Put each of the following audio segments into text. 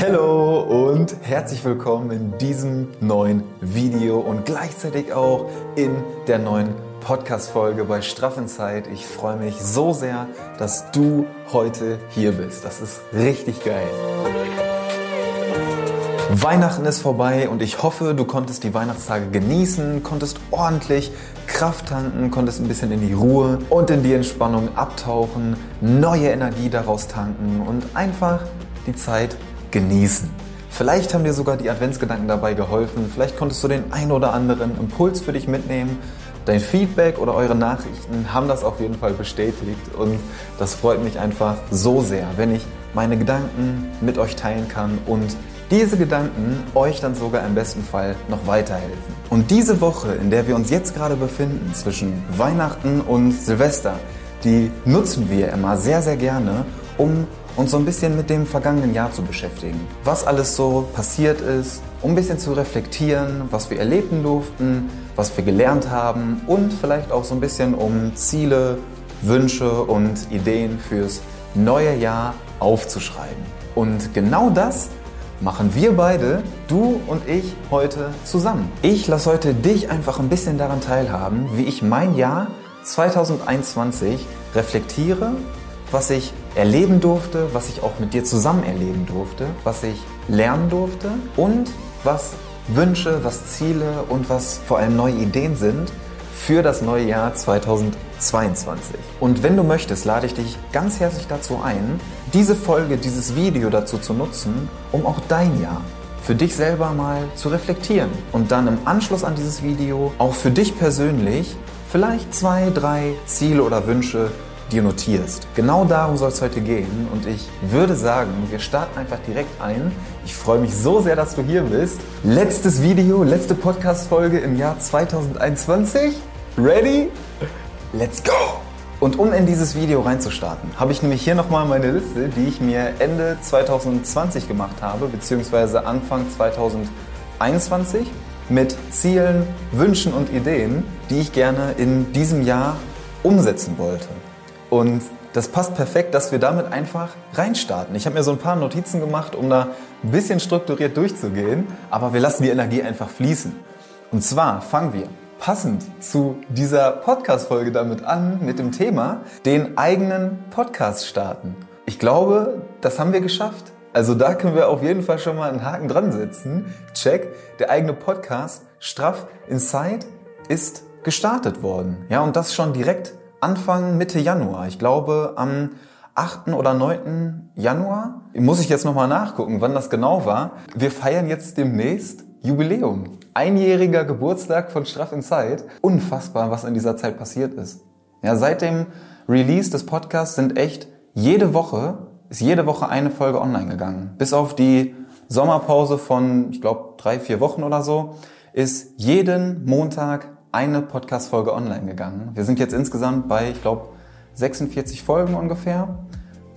Hallo und herzlich willkommen in diesem neuen Video und gleichzeitig auch in der neuen Podcast-Folge bei Straff in Zeit. Ich freue mich so sehr, dass du heute hier bist. Das ist richtig geil. Weihnachten ist vorbei und ich hoffe, du konntest die Weihnachtstage genießen, konntest ordentlich Kraft tanken, konntest ein bisschen in die Ruhe und in die Entspannung abtauchen, neue Energie daraus tanken und einfach die Zeit genießen. Vielleicht haben dir sogar die Adventsgedanken dabei geholfen, vielleicht konntest du den ein oder anderen Impuls für dich mitnehmen. Dein Feedback oder eure Nachrichten haben das auf jeden Fall bestätigt und das freut mich einfach so sehr, wenn ich meine Gedanken mit euch teilen kann und diese Gedanken euch dann sogar im besten Fall noch weiterhelfen. Und diese Woche, in der wir uns jetzt gerade befinden, zwischen Weihnachten und Silvester, die nutzen wir immer sehr, sehr gerne, um uns so ein bisschen mit dem vergangenen Jahr zu beschäftigen. Was alles so passiert ist, um ein bisschen zu reflektieren, was wir erleben durften, was wir gelernt haben und vielleicht auch so ein bisschen um Ziele, Wünsche und Ideen fürs neue Jahr aufzuschreiben. Und genau das machen wir beide, du und ich, heute zusammen. Ich lasse heute dich einfach ein bisschen daran teilhaben, wie ich mein Jahr 2021 reflektiere, was ich erleben durfte, was ich auch mit dir zusammen erleben durfte, was ich lernen durfte und was Wünsche, was Ziele und was vor allem neue Ideen sind für das neue Jahr 2022. Und wenn du möchtest, lade ich dich ganz herzlich dazu ein, diese Folge, dieses Video dazu zu nutzen, um auch dein Jahr für dich selber mal zu reflektieren und dann im Anschluss an dieses Video auch für dich persönlich vielleicht zwei, drei Ziele oder Wünsche dir notierst. Genau darum soll es heute gehen und ich würde sagen, wir starten einfach direkt ein. Ich freue mich so sehr, dass du hier bist. Letztes Video, letzte Podcast-Folge im Jahr 2021. Ready? Let's go! Und um in dieses Video reinzustarten, habe ich nämlich hier nochmal meine Liste, die ich mir Ende 2020 gemacht habe, beziehungsweise Anfang 2021 mit Zielen, Wünschen und Ideen, die ich gerne in diesem Jahr umsetzen wollte. Und das passt perfekt, dass wir damit einfach reinstarten. Ich habe mir so ein paar Notizen gemacht, um da ein bisschen strukturiert durchzugehen, aber wir lassen die Energie einfach fließen. Und zwar fangen wir passend zu dieser Podcast-Folge damit an, mit dem Thema den eigenen Podcast starten. Ich glaube, das haben wir geschafft. Also da können wir auf jeden Fall schon mal einen Haken dran setzen. Check, der eigene Podcast Straff Inside ist gestartet worden. Ja, und das schon direkt Anfang Mitte Januar. Ich glaube am 8. oder 9. Januar. Muss ich jetzt nochmal nachgucken, wann das genau war. Wir feiern jetzt demnächst Jubiläum. Einjähriger Geburtstag von Straff in Zeit. Unfassbar, was in dieser Zeit passiert ist. Ja, seit dem Release des Podcasts sind echt jede Woche, ist jede Woche eine Folge online gegangen. Bis auf die Sommerpause von, ich glaube, drei, vier Wochen oder so, ist jeden Montag eine Podcast-Folge online gegangen. Wir sind jetzt insgesamt bei, ich glaube, 46 Folgen ungefähr.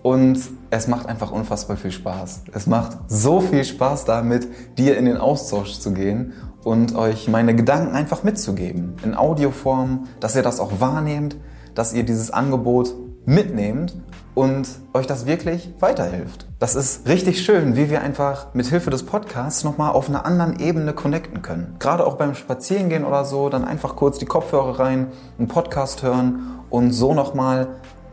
Und es macht einfach unfassbar viel Spaß. Es macht so viel Spaß da, mit dir in den Austausch zu gehen und euch meine Gedanken einfach mitzugeben. In Audioform, dass ihr das auch wahrnehmt, dass ihr dieses Angebot mitnehmt und euch das wirklich weiterhilft. Das ist richtig schön, wie wir einfach mit Hilfe des Podcasts nochmal auf einer anderen Ebene connecten können. Gerade auch beim Spazierengehen oder so, dann einfach kurz die Kopfhörer rein, einen Podcast hören und so nochmal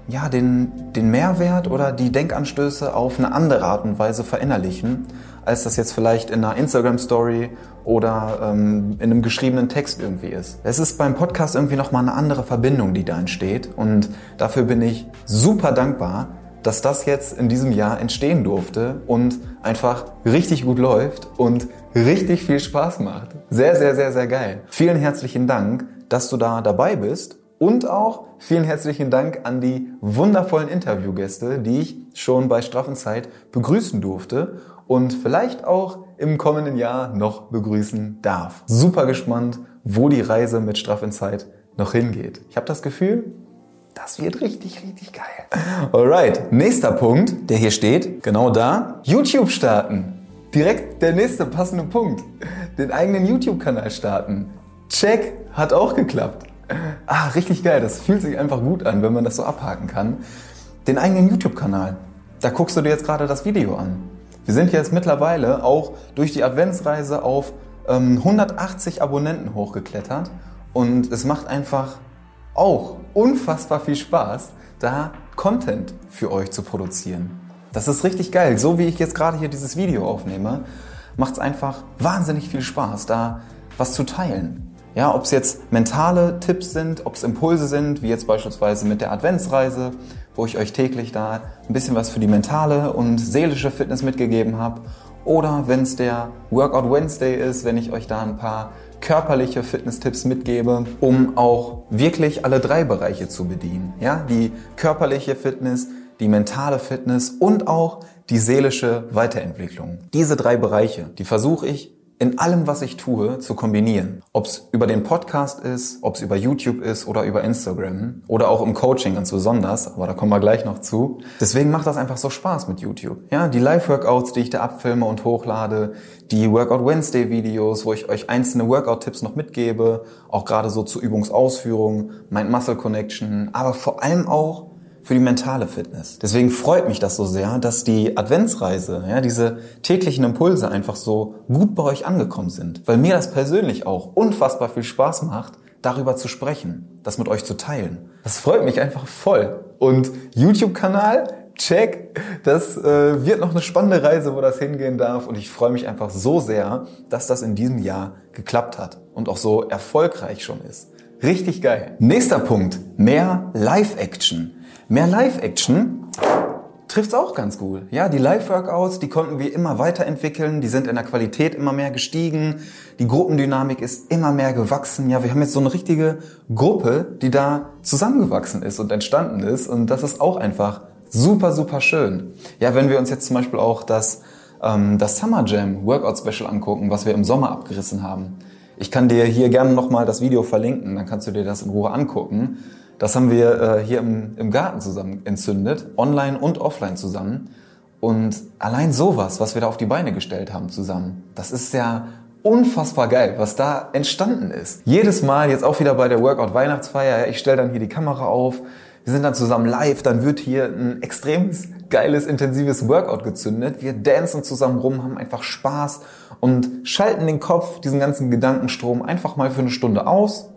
ja, den, den Mehrwert oder die Denkanstöße auf eine andere Art und Weise verinnerlichen, als das jetzt vielleicht in einer Instagram-Story oder ähm, in einem geschriebenen Text irgendwie ist. Es ist beim Podcast irgendwie nochmal eine andere Verbindung, die da entsteht und dafür bin ich super dankbar, dass das jetzt in diesem Jahr entstehen durfte und einfach richtig gut läuft und richtig viel Spaß macht. Sehr, sehr, sehr, sehr geil. Vielen herzlichen Dank, dass du da dabei bist und auch vielen herzlichen Dank an die wundervollen Interviewgäste, die ich schon bei Straffenzeit begrüßen durfte und vielleicht auch im kommenden Jahr noch begrüßen darf. Super gespannt, wo die Reise mit Straffenzeit noch hingeht. Ich habe das Gefühl, das wird richtig, richtig geil. Alright, nächster Punkt, der hier steht, genau da, YouTube starten. Direkt der nächste passende Punkt. Den eigenen YouTube-Kanal starten. Check, hat auch geklappt. Ah, richtig geil. Das fühlt sich einfach gut an, wenn man das so abhaken kann. Den eigenen YouTube-Kanal. Da guckst du dir jetzt gerade das Video an. Wir sind jetzt mittlerweile auch durch die Adventsreise auf ähm, 180 Abonnenten hochgeklettert und es macht einfach auch unfassbar viel Spaß, da Content für euch zu produzieren. Das ist richtig geil. So wie ich jetzt gerade hier dieses Video aufnehme, macht es einfach wahnsinnig viel Spaß, da was zu teilen. Ja, ob es jetzt mentale Tipps sind, ob es Impulse sind, wie jetzt beispielsweise mit der Adventsreise, wo ich euch täglich da ein bisschen was für die mentale und seelische Fitness mitgegeben habe. Oder wenn es der Workout Wednesday ist, wenn ich euch da ein paar körperliche Fitness-Tipps mitgebe, um auch wirklich alle drei Bereiche zu bedienen. Ja, die körperliche Fitness, die mentale Fitness und auch die seelische Weiterentwicklung. Diese drei Bereiche, die versuche ich in allem, was ich tue, zu kombinieren. Ob es über den Podcast ist, ob es über YouTube ist oder über Instagram oder auch im Coaching ganz besonders, aber da kommen wir gleich noch zu. Deswegen macht das einfach so Spaß mit YouTube. Ja, die Live-Workouts, die ich da abfilme und hochlade, die Workout Wednesday Videos, wo ich euch einzelne Workout-Tipps noch mitgebe, auch gerade so zur Übungsausführung, Mind Muscle Connection, aber vor allem auch für die mentale Fitness. Deswegen freut mich das so sehr, dass die Adventsreise, ja, diese täglichen Impulse einfach so gut bei euch angekommen sind. Weil mir das persönlich auch unfassbar viel Spaß macht, darüber zu sprechen, das mit euch zu teilen. Das freut mich einfach voll. Und YouTube-Kanal, check, das äh, wird noch eine spannende Reise, wo das hingehen darf. Und ich freue mich einfach so sehr, dass das in diesem Jahr geklappt hat und auch so erfolgreich schon ist. Richtig geil. Nächster Punkt, mehr Live-Action. Mehr Live-Action trifft's auch ganz gut. Ja, die Live-Workouts, die konnten wir immer weiterentwickeln, die sind in der Qualität immer mehr gestiegen, die Gruppendynamik ist immer mehr gewachsen. Ja, wir haben jetzt so eine richtige Gruppe, die da zusammengewachsen ist und entstanden ist und das ist auch einfach super, super schön. Ja, wenn wir uns jetzt zum Beispiel auch das, ähm, das Summer Jam Workout Special angucken, was wir im Sommer abgerissen haben. Ich kann dir hier gerne nochmal das Video verlinken, dann kannst du dir das in Ruhe angucken. Das haben wir äh, hier im, im Garten zusammen entzündet, online und offline zusammen. Und allein sowas, was wir da auf die Beine gestellt haben zusammen, das ist ja unfassbar geil, was da entstanden ist. Jedes Mal, jetzt auch wieder bei der Workout Weihnachtsfeier, ich stelle dann hier die Kamera auf, wir sind dann zusammen live, dann wird hier ein extremes, geiles, intensives Workout gezündet. Wir dancen zusammen rum, haben einfach Spaß und schalten den Kopf, diesen ganzen Gedankenstrom einfach mal für eine Stunde aus,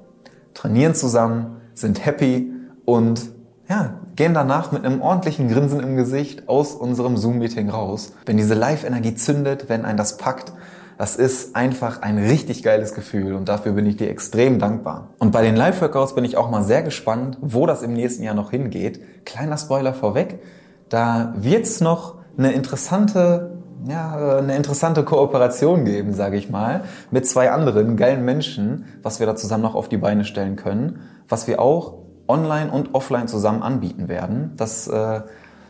trainieren zusammen sind happy und ja, gehen danach mit einem ordentlichen Grinsen im Gesicht aus unserem Zoom-Meeting raus. Wenn diese Live-Energie zündet, wenn ein das packt, das ist einfach ein richtig geiles Gefühl und dafür bin ich dir extrem dankbar. Und bei den Live-Workouts bin ich auch mal sehr gespannt, wo das im nächsten Jahr noch hingeht. Kleiner Spoiler vorweg, da wird's noch eine interessante ja, eine interessante Kooperation geben, sage ich mal, mit zwei anderen geilen Menschen, was wir da zusammen noch auf die Beine stellen können was wir auch online und offline zusammen anbieten werden. Das äh,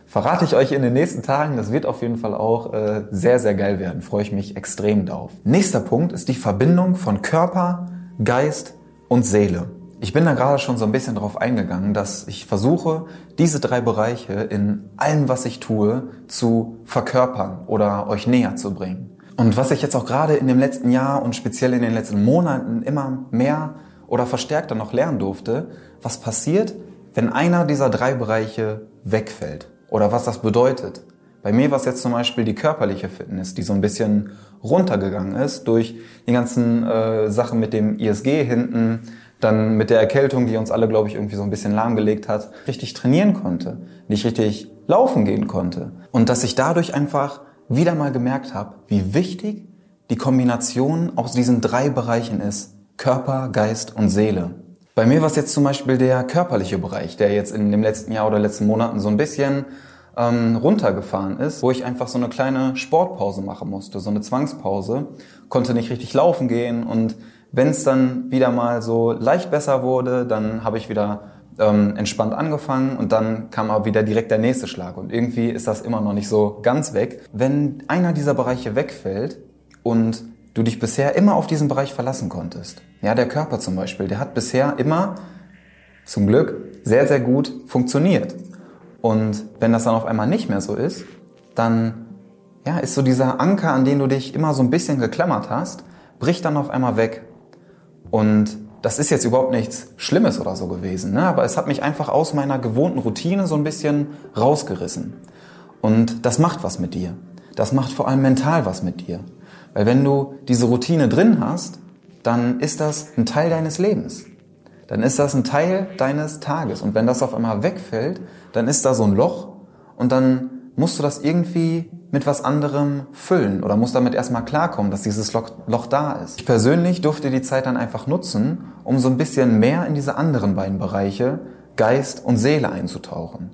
verrate ich euch in den nächsten Tagen. Das wird auf jeden Fall auch äh, sehr, sehr geil werden. Freue ich mich extrem drauf. Nächster Punkt ist die Verbindung von Körper, Geist und Seele. Ich bin da gerade schon so ein bisschen drauf eingegangen, dass ich versuche, diese drei Bereiche in allem, was ich tue, zu verkörpern oder euch näher zu bringen. Und was ich jetzt auch gerade in dem letzten Jahr und speziell in den letzten Monaten immer mehr oder verstärkter noch lernen durfte, was passiert, wenn einer dieser drei Bereiche wegfällt oder was das bedeutet. Bei mir war es jetzt zum Beispiel die körperliche Fitness, die so ein bisschen runtergegangen ist durch die ganzen äh, Sachen mit dem ISG hinten, dann mit der Erkältung, die uns alle, glaube ich, irgendwie so ein bisschen lahmgelegt hat, richtig trainieren konnte, nicht richtig laufen gehen konnte. Und dass ich dadurch einfach wieder mal gemerkt habe, wie wichtig die Kombination aus diesen drei Bereichen ist. Körper, Geist und Seele. Bei mir war es jetzt zum Beispiel der körperliche Bereich, der jetzt in dem letzten Jahr oder letzten Monaten so ein bisschen ähm, runtergefahren ist, wo ich einfach so eine kleine Sportpause machen musste, so eine Zwangspause, konnte nicht richtig laufen gehen und wenn es dann wieder mal so leicht besser wurde, dann habe ich wieder ähm, entspannt angefangen und dann kam aber wieder direkt der nächste Schlag und irgendwie ist das immer noch nicht so ganz weg. Wenn einer dieser Bereiche wegfällt und du dich bisher immer auf diesen Bereich verlassen konntest. Ja, der Körper zum Beispiel, der hat bisher immer, zum Glück, sehr, sehr gut funktioniert. Und wenn das dann auf einmal nicht mehr so ist, dann ja, ist so dieser Anker, an den du dich immer so ein bisschen geklammert hast, bricht dann auf einmal weg. Und das ist jetzt überhaupt nichts Schlimmes oder so gewesen, ne? aber es hat mich einfach aus meiner gewohnten Routine so ein bisschen rausgerissen. Und das macht was mit dir. das macht vor allem mental was mit dir. Weil wenn du diese Routine drin hast, dann ist das ein Teil deines Lebens. Dann ist das ein Teil deines Tages. Und wenn das auf einmal wegfällt, dann ist da so ein Loch und dann musst du das irgendwie mit was anderem füllen oder musst damit erstmal klarkommen, dass dieses Loch, da ist. Ich persönlich durfte die Zeit dann einfach nutzen, um so ein bisschen mehr in diese anderen beiden Bereiche, Geist und Seele einzutauchen.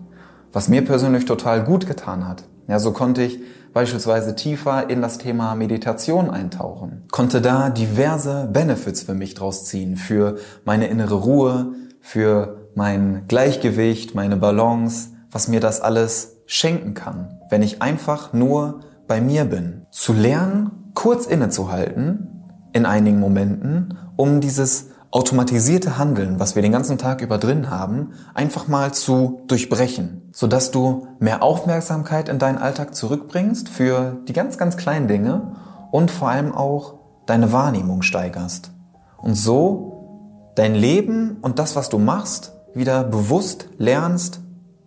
Was mir persönlich total gut getan hat. Ja, so konnte ich beispielsweise tiefer in das Thema Meditation eintauchen. Konnte da diverse Benefits für mich draus ziehen, für meine innere Ruhe, für mein Gleichgewicht, meine Balance, was mir das alles schenken kann, wenn ich einfach nur bei mir bin. Zu lernen, kurz innezuhalten in einigen Momenten, um dieses automatisierte Handeln, was wir den ganzen Tag über drin haben, einfach mal zu durchbrechen, sodass du mehr Aufmerksamkeit in deinen Alltag zurückbringst für die ganz, ganz kleinen Dinge und vor allem auch deine Wahrnehmung steigerst. Und so dein Leben und das, was du machst, wieder bewusst lernst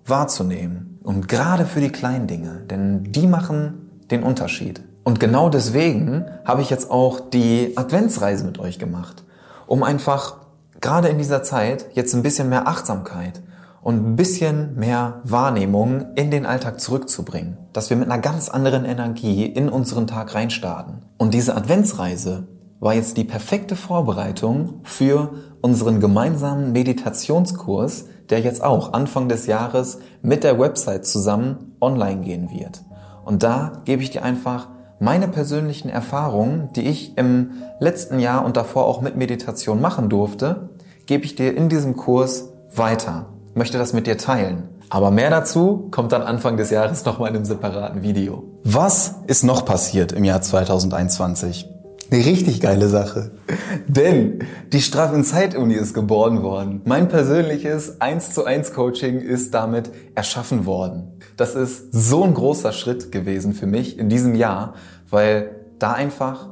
wahrzunehmen. Und gerade für die kleinen Dinge, denn die machen den Unterschied. Und genau deswegen habe ich jetzt auch die Adventsreise mit euch gemacht um einfach gerade in dieser Zeit jetzt ein bisschen mehr Achtsamkeit und ein bisschen mehr Wahrnehmung in den Alltag zurückzubringen. Dass wir mit einer ganz anderen Energie in unseren Tag reinstarten. Und diese Adventsreise war jetzt die perfekte Vorbereitung für unseren gemeinsamen Meditationskurs, der jetzt auch Anfang des Jahres mit der Website zusammen online gehen wird. Und da gebe ich dir einfach meine persönlichen Erfahrungen, die ich im letzten Jahr und davor auch mit Meditation machen durfte, gebe ich dir in diesem Kurs weiter. Möchte das mit dir teilen. Aber mehr dazu kommt dann Anfang des Jahres nochmal in einem separaten Video. Was ist noch passiert im Jahr 2021? Eine richtig geile Sache. Denn die Straff in Zeit Uni ist geboren worden. Mein persönliches 1 zu 1 Coaching ist damit erschaffen worden. Das ist so ein großer Schritt gewesen für mich in diesem Jahr, weil da einfach,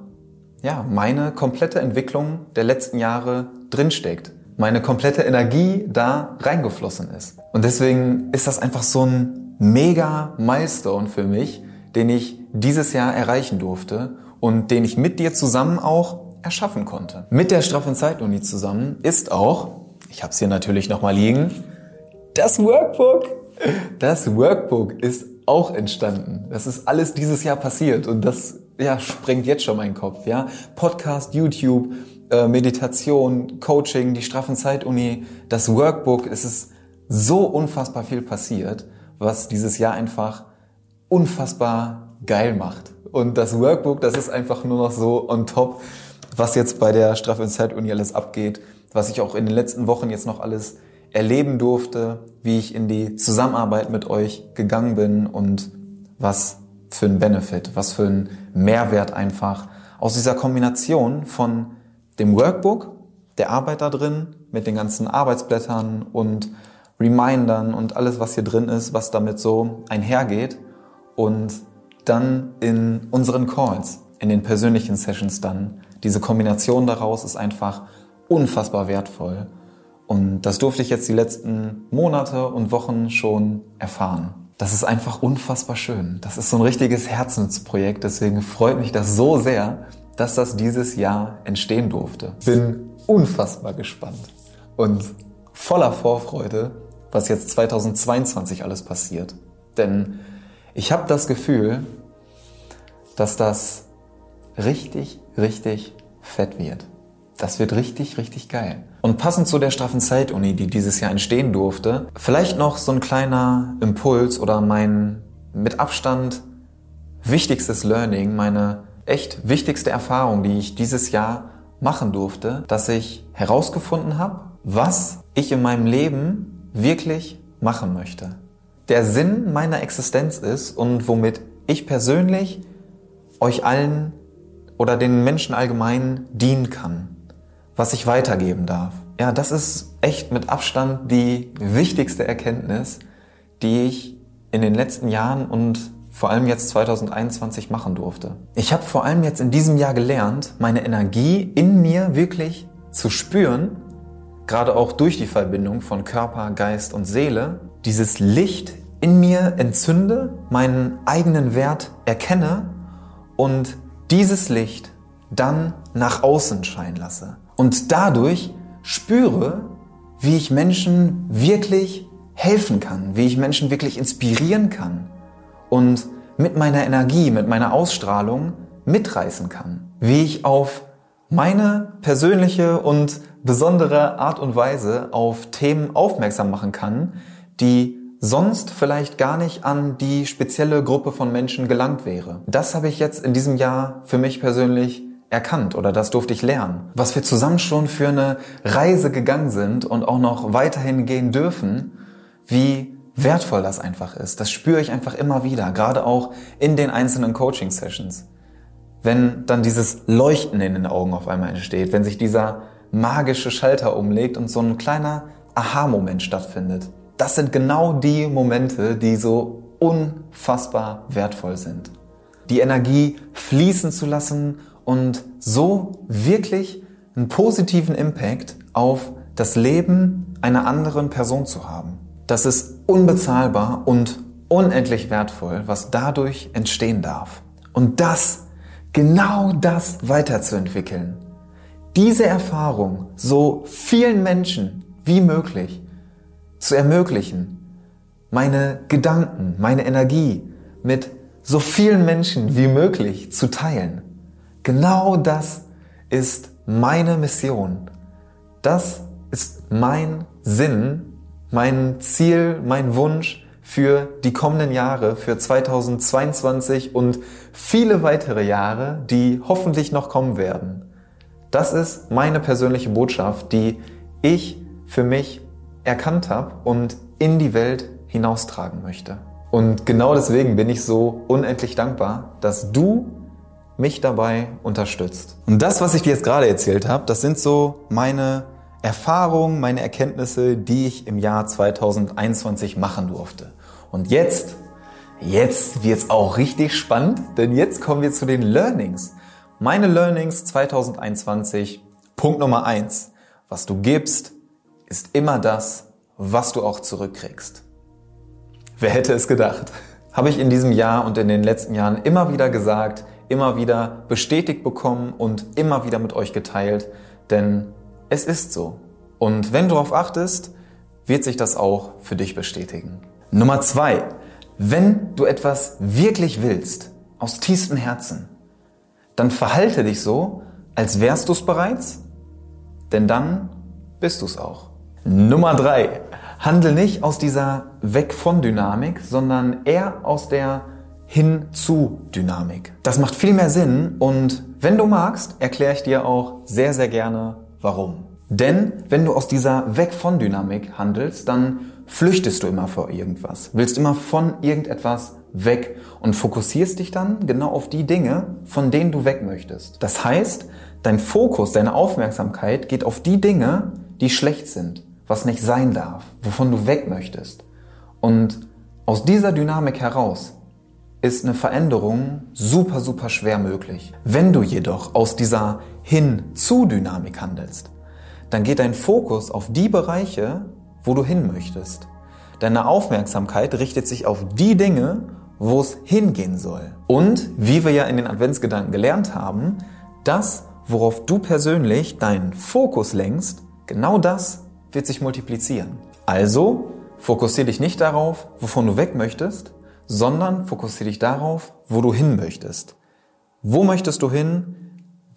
ja, meine komplette Entwicklung der letzten Jahre drinsteckt. Meine komplette Energie da reingeflossen ist. Und deswegen ist das einfach so ein mega Milestone für mich, den ich dieses Jahr erreichen durfte und den ich mit dir zusammen auch erschaffen konnte. Mit der Straff- und Zeituni zusammen ist auch, ich habe es hier natürlich nochmal liegen, das Workbook. Das Workbook ist auch entstanden. Das ist alles dieses Jahr passiert und das ja, sprengt jetzt schon meinen Kopf. Ja? Podcast, YouTube, äh, Meditation, Coaching, die Straffen Zeituni, das Workbook. Es ist so unfassbar viel passiert, was dieses Jahr einfach unfassbar geil macht. Und das Workbook, das ist einfach nur noch so on top, was jetzt bei der Strafe in Zeit-Uni alles abgeht, was ich auch in den letzten Wochen jetzt noch alles erleben durfte, wie ich in die Zusammenarbeit mit euch gegangen bin und was für ein Benefit, was für ein Mehrwert einfach aus dieser Kombination von dem Workbook, der Arbeit da drin, mit den ganzen Arbeitsblättern und Remindern und alles, was hier drin ist, was damit so einhergeht und dann in unseren Calls, in den persönlichen Sessions dann. Diese Kombination daraus ist einfach unfassbar wertvoll. Und das durfte ich jetzt die letzten Monate und Wochen schon erfahren. Das ist einfach unfassbar schön. Das ist so ein richtiges Herzensprojekt. Deswegen freut mich das so sehr, dass das dieses Jahr entstehen durfte. Bin unfassbar gespannt und voller Vorfreude, was jetzt 2022 alles passiert. Denn ich habe das Gefühl, dass das richtig, richtig fett wird. Das wird richtig, richtig geil. Und passend zu der straffen Zeituni, die dieses Jahr entstehen durfte, vielleicht noch so ein kleiner Impuls oder mein mit Abstand wichtigstes Learning, meine echt wichtigste Erfahrung, die ich dieses Jahr machen durfte, dass ich herausgefunden habe, was ich in meinem Leben wirklich machen möchte. Der Sinn meiner Existenz ist und womit ich persönlich euch allen oder den Menschen allgemein dienen kann, was ich weitergeben darf. Ja, das ist echt mit Abstand die wichtigste Erkenntnis, die ich in den letzten Jahren und vor allem jetzt 2021 machen durfte. Ich habe vor allem jetzt in diesem Jahr gelernt, meine Energie in mir wirklich zu spüren, gerade auch durch die Verbindung von Körper, Geist und Seele, dieses Licht in mir entzünde, meinen eigenen Wert erkenne und dieses Licht dann nach außen scheinen lasse. Und dadurch spüre, wie ich Menschen wirklich helfen kann, wie ich Menschen wirklich inspirieren kann und mit meiner Energie, mit meiner Ausstrahlung mitreißen kann. Wie ich auf meine persönliche und besondere Art und Weise auf Themen aufmerksam machen kann, die sonst vielleicht gar nicht an die spezielle Gruppe von Menschen gelangt wäre. Das habe ich jetzt in diesem Jahr für mich persönlich erkannt oder das durfte ich lernen. Was wir zusammen schon für eine Reise gegangen sind und auch noch weiterhin gehen dürfen, wie wertvoll das einfach ist. Das spüre ich einfach immer wieder, gerade auch in den einzelnen Coaching-Sessions. Wenn dann dieses Leuchten in den Augen auf einmal entsteht, wenn sich dieser magische Schalter umlegt und so ein kleiner Aha-Moment stattfindet. Das sind genau die Momente, die so unfassbar wertvoll sind. Die Energie fließen zu lassen und so wirklich einen positiven Impact auf das Leben einer anderen Person zu haben. Das ist unbezahlbar und unendlich wertvoll, was dadurch entstehen darf. Und das, genau das weiterzuentwickeln, diese Erfahrung so vielen Menschen wie möglich zu ermöglichen, meine Gedanken, meine Energie mit so vielen Menschen wie möglich zu teilen. Genau das ist meine Mission. Das ist mein Sinn, mein Ziel, mein Wunsch für die kommenden Jahre, für 2022 und viele weitere Jahre, die hoffentlich noch kommen werden. Das ist meine persönliche Botschaft, die ich für mich erkannt habe und in die Welt hinaustragen möchte. Und genau deswegen bin ich so unendlich dankbar, dass du mich dabei unterstützt. Und das, was ich dir jetzt gerade erzählt habe, das sind so meine Erfahrungen, meine Erkenntnisse, die ich im Jahr 2021 machen durfte. Und jetzt, jetzt wird's auch richtig spannend, denn jetzt kommen wir zu den Learnings. Meine Learnings 2021, Punkt Nummer eins: Was du gibst, ist immer das, was du auch zurückkriegst. Wer hätte es gedacht? Habe ich in diesem Jahr und in den letzten Jahren immer wieder gesagt, immer wieder bestätigt bekommen und immer wieder mit euch geteilt, denn es ist so. Und wenn du darauf achtest, wird sich das auch für dich bestätigen. Nummer zwei, wenn du etwas wirklich willst, aus tiefstem Herzen, dann verhalte dich so, als wärst du es bereits, denn dann bist du es auch. Nummer drei, handel nicht aus dieser Weg von Dynamik, sondern eher aus der hin zu Dynamik. Das macht viel mehr Sinn und wenn du magst, erkläre ich dir auch sehr, sehr gerne, warum. Denn wenn du aus dieser Weg von Dynamik handelst, dann flüchtest du immer vor irgendwas, willst immer von irgendetwas weg und fokussierst dich dann genau auf die Dinge, von denen du weg möchtest. Das heißt, dein Fokus, deine Aufmerksamkeit geht auf die Dinge, die schlecht sind, was nicht sein darf, wovon du weg möchtest. Und aus dieser Dynamik heraus ist eine Veränderung super, super schwer möglich. Wenn du jedoch aus dieser Hin-zu-Dynamik handelst, dann geht dein Fokus auf die Bereiche, wo du hin möchtest. Deine Aufmerksamkeit richtet sich auf die Dinge, wo es hingehen soll. Und wie wir ja in den Adventsgedanken gelernt haben, das, worauf du persönlich deinen Fokus lenkst, genau das wird sich multiplizieren. Also fokussiere dich nicht darauf, wovon du weg möchtest, sondern fokussiere dich darauf, wo du hin möchtest. Wo möchtest du hin?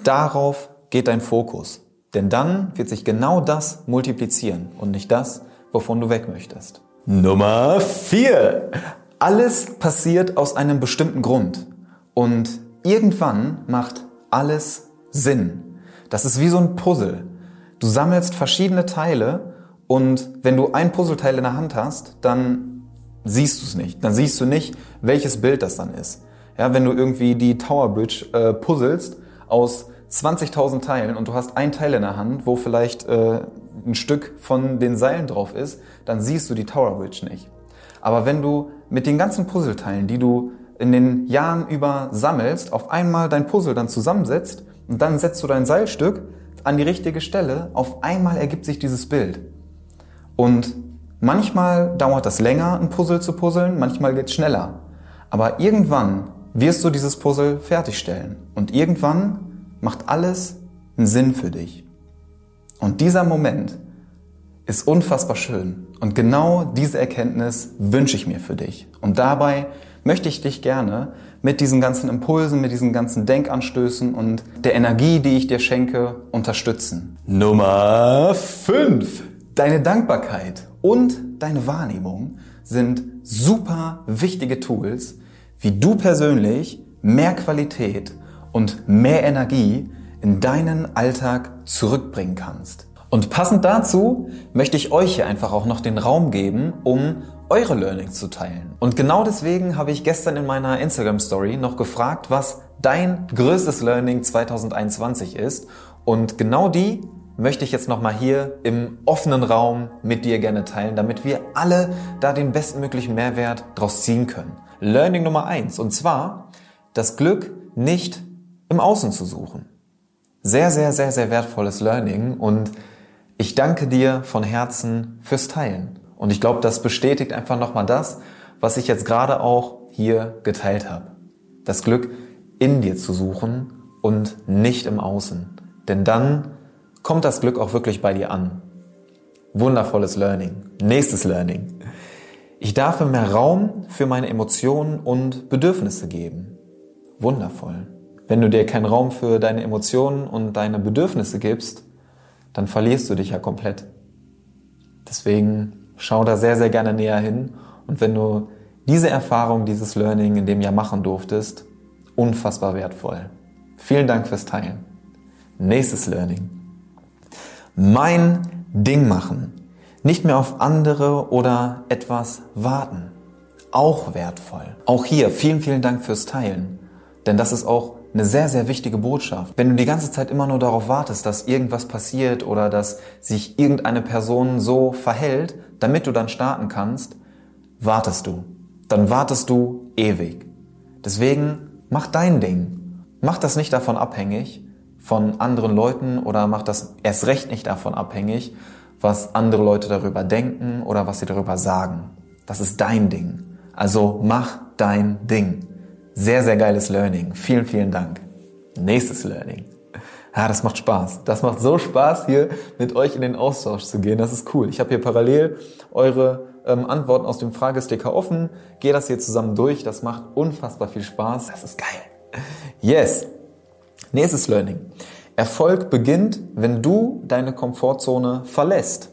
Darauf geht dein Fokus. Denn dann wird sich genau das multiplizieren und nicht das, wovon du weg möchtest. Nummer vier: Alles passiert aus einem bestimmten Grund. Und irgendwann macht alles Sinn. Das ist wie so ein Puzzle. Du sammelst verschiedene Teile und wenn du ein Puzzleteil in der Hand hast, dann siehst du es nicht. Dann siehst du nicht, welches Bild das dann ist. Ja, wenn du irgendwie die Tower Bridge äh, puzzelst aus 20.000 Teilen und du hast ein Teil in der Hand, wo vielleicht äh, ein Stück von den Seilen drauf ist, dann siehst du die Tower Bridge nicht. Aber wenn du mit den ganzen Puzzleteilen, die du in den Jahren über sammelst, auf einmal dein Puzzle dann zusammensetzt und dann setzt du dein Seilstück an die richtige Stelle, auf einmal ergibt sich dieses Bild. Und Manchmal dauert das länger, ein Puzzle zu puzzeln, manchmal geht es schneller. Aber irgendwann wirst du dieses Puzzle fertigstellen und irgendwann macht alles einen Sinn für dich. Und dieser Moment ist unfassbar schön. Und genau diese Erkenntnis wünsche ich mir für dich. Und dabei möchte ich dich gerne mit diesen ganzen Impulsen, mit diesen ganzen Denkanstößen und der Energie, die ich dir schenke, unterstützen. Nummer 5. Deine Dankbarkeit und deine Wahrnehmung sind super wichtige Tools, wie du persönlich mehr Qualität und mehr Energie in deinen Alltag zurückbringen kannst. Und passend dazu möchte ich euch hier einfach auch noch den Raum geben, um eure Learnings zu teilen. Und genau deswegen habe ich gestern in meiner Instagram Story noch gefragt, was dein größtes Learning 2021 ist. Und genau die möchte ich jetzt nochmal hier im offenen Raum mit dir gerne teilen, damit wir alle da den bestmöglichen Mehrwert draus ziehen können. Learning Nummer eins und zwar das Glück nicht im Außen zu suchen. Sehr, sehr, sehr, sehr wertvolles Learning und ich danke dir von Herzen fürs Teilen. Und ich glaube, das bestätigt einfach nochmal das, was ich jetzt gerade auch hier geteilt habe. Das Glück in dir zu suchen und nicht im Außen. Denn dann kommt das Glück auch wirklich bei dir an. Wundervolles Learning. Nächstes Learning. Ich darf mir mehr Raum für meine Emotionen und Bedürfnisse geben. Wundervoll. Wenn du dir keinen Raum für deine Emotionen und deine Bedürfnisse gibst, dann verlierst du dich ja komplett. Deswegen schau da sehr, sehr gerne näher hin. Und wenn du diese Erfahrung, dieses Learning in dem Jahr machen durftest, unfassbar wertvoll. Vielen Dank fürs Teilen. Nächstes Learning. Mein Ding machen. Nicht mehr auf andere oder etwas warten. Auch wertvoll. Auch hier vielen, vielen Dank fürs Teilen. Denn das ist auch eine sehr, sehr wichtige Botschaft. Wenn du die ganze Zeit immer nur darauf wartest, dass irgendwas passiert oder dass sich irgendeine Person so verhält, damit du dann starten kannst, wartest du. Dann wartest du ewig. Deswegen mach dein Ding. Mach das nicht davon abhängig von anderen Leuten oder mach das erst recht nicht davon abhängig, was andere Leute darüber denken oder was sie darüber sagen. Das ist dein Ding. Also mach dein Ding. Sehr, sehr geiles Learning. Vielen, vielen Dank. Nächstes Learning. Ja, das macht Spaß. Das macht so Spaß, hier mit euch in den Austausch zu gehen. Das ist cool. Ich habe hier parallel eure ähm, Antworten aus dem Fragesticker offen. Gehe das hier zusammen durch. Das macht unfassbar viel Spaß. Das ist geil. Yes. Nächstes Learning. Erfolg beginnt, wenn du deine Komfortzone verlässt.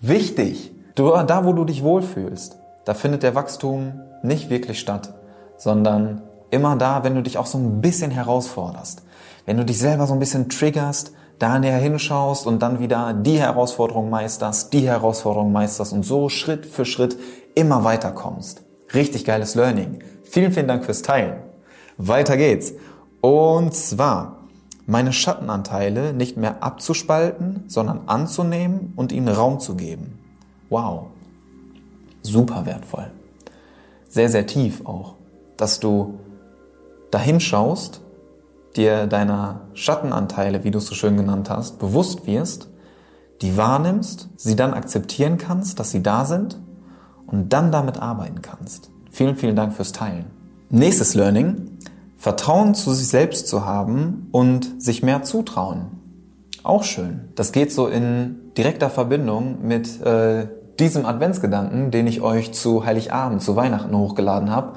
Wichtig. Da, wo du dich wohlfühlst, da findet der Wachstum nicht wirklich statt sondern immer da, wenn du dich auch so ein bisschen herausforderst. Wenn du dich selber so ein bisschen triggerst, da näher hinschaust und dann wieder die Herausforderung meisterst, die Herausforderung meisterst und so Schritt für Schritt immer weiterkommst. Richtig geiles Learning. Vielen, vielen Dank fürs Teilen. Weiter geht's. Und zwar meine Schattenanteile nicht mehr abzuspalten, sondern anzunehmen und ihnen Raum zu geben. Wow. Super wertvoll. Sehr, sehr tief auch dass du dahin schaust, dir deiner Schattenanteile, wie du es so schön genannt hast, bewusst wirst, die wahrnimmst, sie dann akzeptieren kannst, dass sie da sind und dann damit arbeiten kannst. Vielen, vielen Dank fürs Teilen. Nächstes Learning. Vertrauen zu sich selbst zu haben und sich mehr zutrauen. Auch schön. Das geht so in direkter Verbindung mit äh, diesem Adventsgedanken, den ich euch zu Heiligabend, zu Weihnachten hochgeladen habe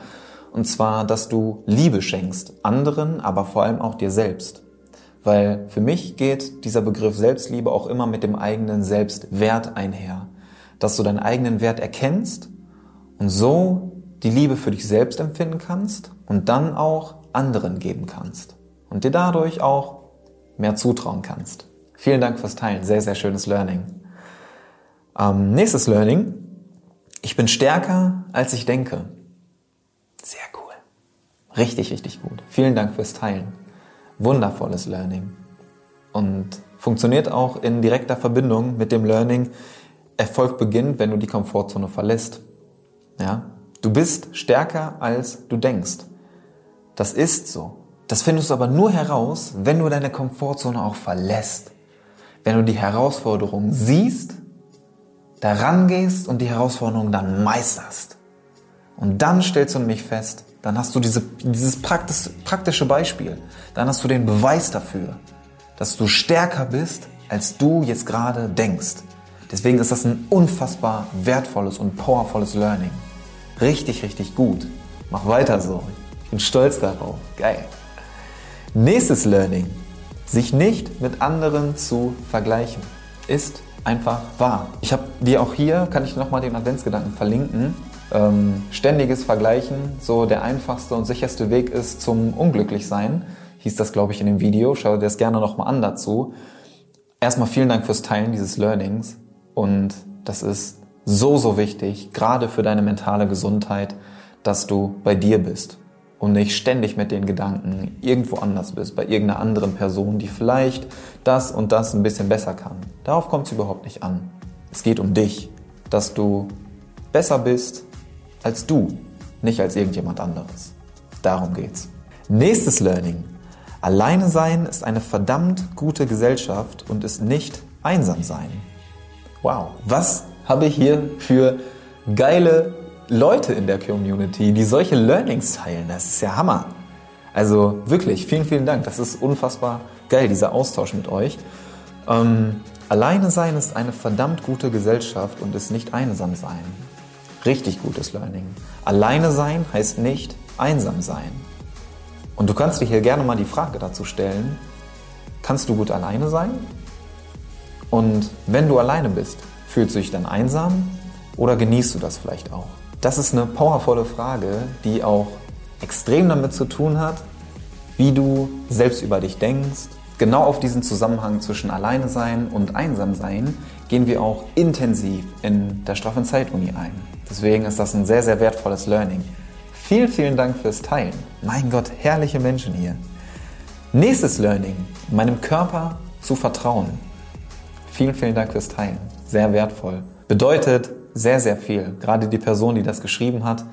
und zwar, dass du Liebe schenkst, anderen, aber vor allem auch dir selbst. Weil für mich geht dieser Begriff Selbstliebe auch immer mit dem eigenen Selbstwert einher. Dass du deinen eigenen Wert erkennst und so die Liebe für dich selbst empfinden kannst und dann auch anderen geben kannst. Und dir dadurch auch mehr zutrauen kannst. Vielen Dank fürs Teilen. Sehr, sehr schönes Learning. Ähm, nächstes Learning. Ich bin stärker, als ich denke. Sehr cool. Richtig, richtig gut. Vielen Dank fürs Teilen. Wundervolles Learning. Und funktioniert auch in direkter Verbindung mit dem Learning, Erfolg beginnt, wenn du die Komfortzone verlässt. Ja? Du bist stärker, als du denkst. Das ist so. Das findest du aber nur heraus, wenn du deine Komfortzone auch verlässt. Wenn du die Herausforderung siehst da rangehst und die Herausforderung dann meisterst. Und dann stellst du nämlich fest, dann hast du diese, dieses praktische Beispiel, dann hast du den Beweis dafür, dass du stärker bist, als du jetzt gerade denkst. Deswegen ist das ein unfassbar wertvolles und powervolles Learning. Richtig, richtig gut. Mach weiter so. Ich bin stolz darauf. Geil. Nächstes Learning. Sich nicht mit anderen zu vergleichen. Ist einfach wahr. Ich habe dir auch hier, kann ich nochmal den Adventsgedanken verlinken. Ähm, ständiges Vergleichen, so der einfachste und sicherste Weg ist zum Unglücklichsein, hieß das, glaube ich, in dem Video. Schau dir das gerne nochmal an dazu. Erstmal vielen Dank fürs Teilen dieses Learnings und das ist so, so wichtig, gerade für deine mentale Gesundheit, dass du bei dir bist und nicht ständig mit den Gedanken irgendwo anders bist, bei irgendeiner anderen Person, die vielleicht das und das ein bisschen besser kann. Darauf kommt es überhaupt nicht an. Es geht um dich, dass du besser bist als du, nicht als irgendjemand anderes. Darum geht's. Nächstes Learning. Alleine sein ist eine verdammt gute Gesellschaft und ist nicht einsam sein. Wow, was habe ich hier für geile Leute in der Community, die solche Learnings teilen. Das ist ja Hammer. Also wirklich, vielen, vielen Dank. Das ist unfassbar geil, dieser Austausch mit euch. Ähm, alleine sein ist eine verdammt gute Gesellschaft und ist nicht einsam sein. Richtig gutes Learning. Alleine sein heißt nicht einsam sein. Und du kannst dir hier gerne mal die Frage dazu stellen, kannst du gut alleine sein? Und wenn du alleine bist, fühlst du dich dann einsam oder genießt du das vielleicht auch? Das ist eine powervolle Frage, die auch extrem damit zu tun hat, wie du selbst über dich denkst. Genau auf diesen Zusammenhang zwischen Alleine sein und einsam sein gehen wir auch intensiv in der Straffen Zeit Uni ein. Deswegen ist das ein sehr, sehr wertvolles Learning. Vielen, vielen Dank fürs Teilen. Mein Gott, herrliche Menschen hier. Nächstes Learning, meinem Körper zu vertrauen. Vielen, vielen Dank fürs Teilen. Sehr wertvoll. Bedeutet, sehr, sehr viel. Gerade die Person, die das geschrieben hat,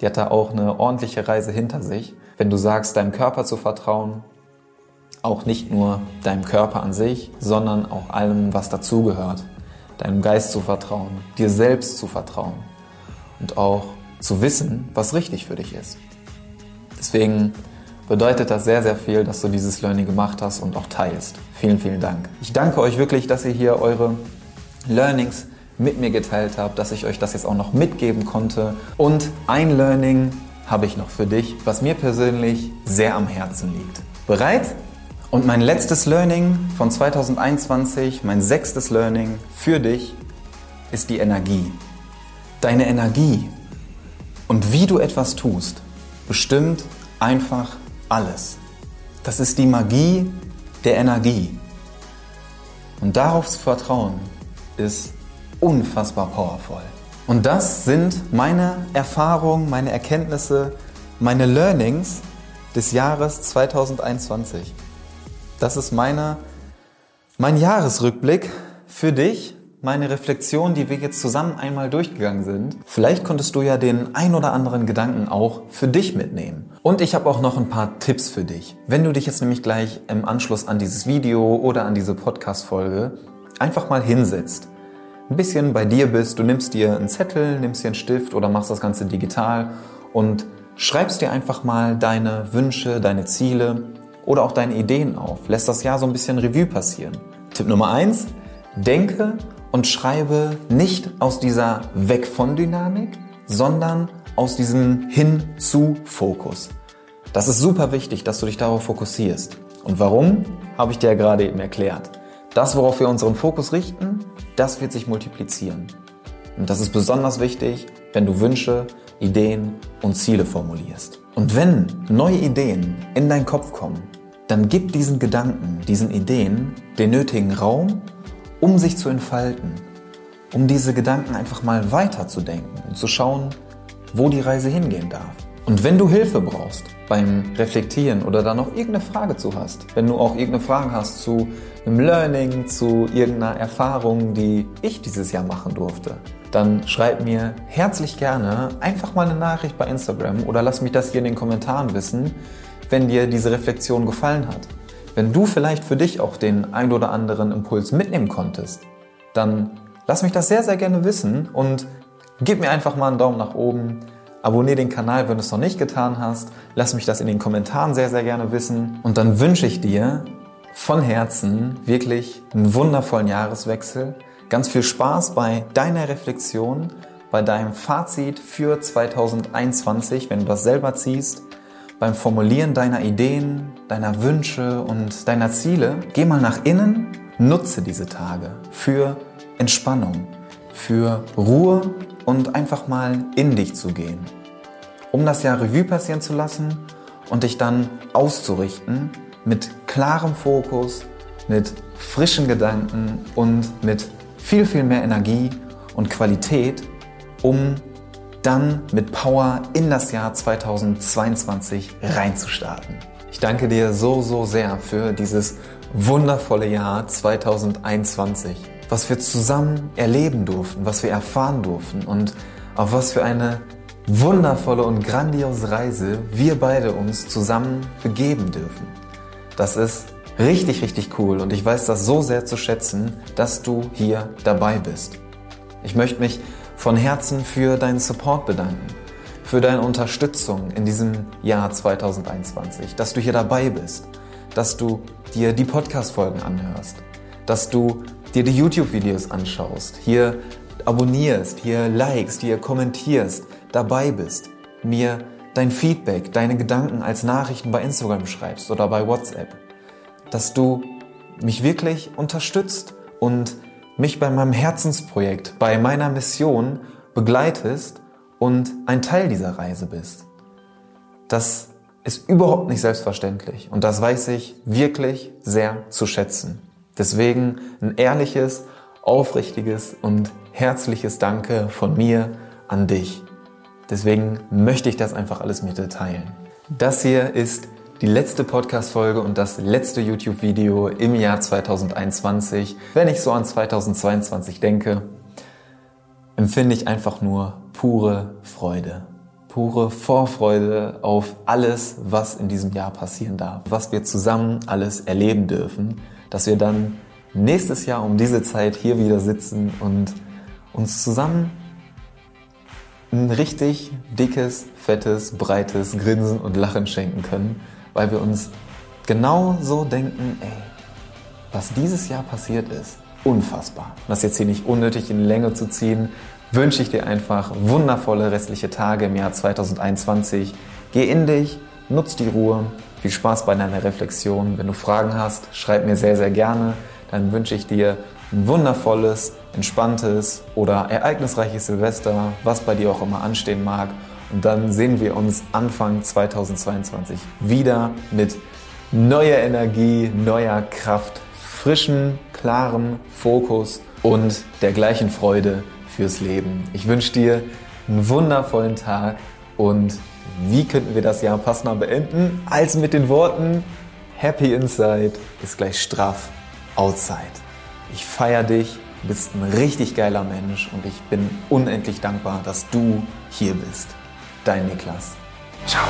die hat da auch eine ordentliche Reise hinter sich. Wenn du sagst, deinem Körper zu vertrauen, auch nicht nur deinem Körper an sich, sondern auch allem, was dazugehört. Deinem Geist zu vertrauen, dir selbst zu vertrauen und auch zu wissen, was richtig für dich ist. Deswegen bedeutet das sehr, sehr viel, dass du dieses Learning gemacht hast und auch teilst. Vielen, vielen Dank. Ich danke euch wirklich, dass ihr hier eure Learnings mit mir geteilt habt, dass ich euch das jetzt auch noch mitgeben konnte. Und ein Learning habe ich noch für dich, was mir persönlich sehr am Herzen liegt. Bereit? Und mein letztes Learning von 2021, mein sechstes Learning für dich, ist die Energie. Deine Energie und wie du etwas tust, bestimmt einfach alles. Das ist die Magie der Energie. Und darauf zu vertrauen, ist unfassbar powerful. Und das sind meine Erfahrungen, meine Erkenntnisse, meine Learnings des Jahres 2021. Das ist meine, mein Jahresrückblick für dich, meine Reflexion, die wir jetzt zusammen einmal durchgegangen sind. Vielleicht konntest du ja den ein oder anderen Gedanken auch für dich mitnehmen. Und ich habe auch noch ein paar Tipps für dich. Wenn du dich jetzt nämlich gleich im Anschluss an dieses Video oder an diese Podcast-Folge einfach mal hinsetzt ein bisschen bei dir bist. Du nimmst dir einen Zettel, nimmst dir einen Stift oder machst das Ganze digital und schreibst dir einfach mal deine Wünsche, deine Ziele oder auch deine Ideen auf. Lässt das Jahr so ein bisschen Revue passieren. Tipp Nummer eins: Denke und schreibe nicht aus dieser Weg von Dynamik, sondern aus diesem Hin-zu-Fokus. Das ist super wichtig, dass du dich darauf fokussierst. Und warum, habe ich dir ja gerade eben erklärt. Das, worauf wir unseren Fokus richten, das wird sich multiplizieren. Und das ist besonders wichtig, wenn du Wünsche, Ideen und Ziele formulierst. Und wenn neue Ideen in deinen Kopf kommen, dann gib diesen Gedanken, diesen Ideen den nötigen Raum, um sich zu entfalten, um diese Gedanken einfach mal weiterzudenken und zu schauen, wo die Reise hingehen darf. Und wenn du Hilfe brauchst beim Reflektieren oder da noch irgendeine Frage zu hast, wenn du auch irgendeine Frage hast zu einem Learning, zu irgendeiner Erfahrung, die ich dieses Jahr machen durfte, dann schreib mir herzlich gerne einfach mal eine Nachricht bei Instagram oder lass mich das hier in den Kommentaren wissen, wenn dir diese Reflexion gefallen hat. Wenn du vielleicht für dich auch den ein oder anderen Impuls mitnehmen konntest, dann Lass mich das sehr, sehr gerne wissen und gib mir einfach mal einen Daumen nach oben. Abonnier den Kanal, wenn du es noch nicht getan hast. Lass mich das in den Kommentaren sehr, sehr gerne wissen. Und dann wünsche ich dir von Herzen wirklich einen wundervollen Jahreswechsel. Ganz viel Spaß bei deiner Reflexion, bei deinem Fazit für 2021, wenn du das selber ziehst, beim Formulieren deiner Ideen, deiner Wünsche und deiner Ziele. Geh mal nach innen, nutze diese Tage für Entspannung, für Ruhe und einfach mal in dich zu gehen, um das Jahr Revue passieren zu lassen und dich dann auszurichten mit klarem Fokus, mit frischen Gedanken und mit viel, viel mehr Energie und Qualität, um dann mit Power in das Jahr 2022 reinzustarten. Ich danke dir so, so sehr für dieses wundervolle Jahr 2021, was wir zusammen erleben durften, was wir erfahren durften und auf was für eine wundervolle und grandiose Reise wir beide uns zusammen begeben dürfen. Das ist richtig, richtig cool und ich weiß das so sehr zu schätzen, dass du hier dabei bist. Ich möchte mich von Herzen für deinen Support bedanken, für deine Unterstützung in diesem Jahr 2021, dass du hier dabei bist, dass du dir die Podcast-Folgen anhörst, dass du dir die YouTube-Videos anschaust, hier abonnierst, hier likest, hier kommentierst, dabei bist, mir dein Feedback, deine Gedanken als Nachrichten bei Instagram schreibst oder bei WhatsApp. Dass du mich wirklich unterstützt und mich bei meinem Herzensprojekt, bei meiner Mission begleitest und ein Teil dieser Reise bist. Das ist überhaupt nicht selbstverständlich und das weiß ich wirklich sehr zu schätzen. Deswegen ein ehrliches, aufrichtiges und herzliches Danke von mir an dich. Deswegen möchte ich das einfach alles mit dir teilen. Das hier ist die letzte Podcast-Folge und das letzte YouTube-Video im Jahr 2021. Wenn ich so an 2022 denke, empfinde ich einfach nur pure Freude. Pure Vorfreude auf alles, was in diesem Jahr passieren darf. Was wir zusammen alles erleben dürfen. Dass wir dann nächstes Jahr um diese Zeit hier wieder sitzen und uns zusammen ein richtig dickes, fettes, breites Grinsen und Lachen schenken können, weil wir uns genau so denken, ey, was dieses Jahr passiert ist, unfassbar. Das jetzt hier nicht unnötig in Länge zu ziehen, wünsche ich dir einfach wundervolle restliche Tage im Jahr 2021. Geh in dich, nutz die Ruhe, viel Spaß bei deiner Reflexion. Wenn du Fragen hast, schreib mir sehr, sehr gerne. Dann wünsche ich dir ein wundervolles, entspanntes oder ereignisreiches Silvester, was bei dir auch immer anstehen mag. Und dann sehen wir uns Anfang 2022 wieder mit neuer Energie, neuer Kraft, frischem, klarem Fokus und der gleichen Freude fürs Leben. Ich wünsche dir einen wundervollen Tag und wie könnten wir das Jahr passender beenden als mit den Worten Happy Inside ist gleich straff Outside. Ich feiere dich, du bist ein richtig geiler Mensch und ich bin unendlich dankbar, dass du hier bist. Dein Niklas. Ciao.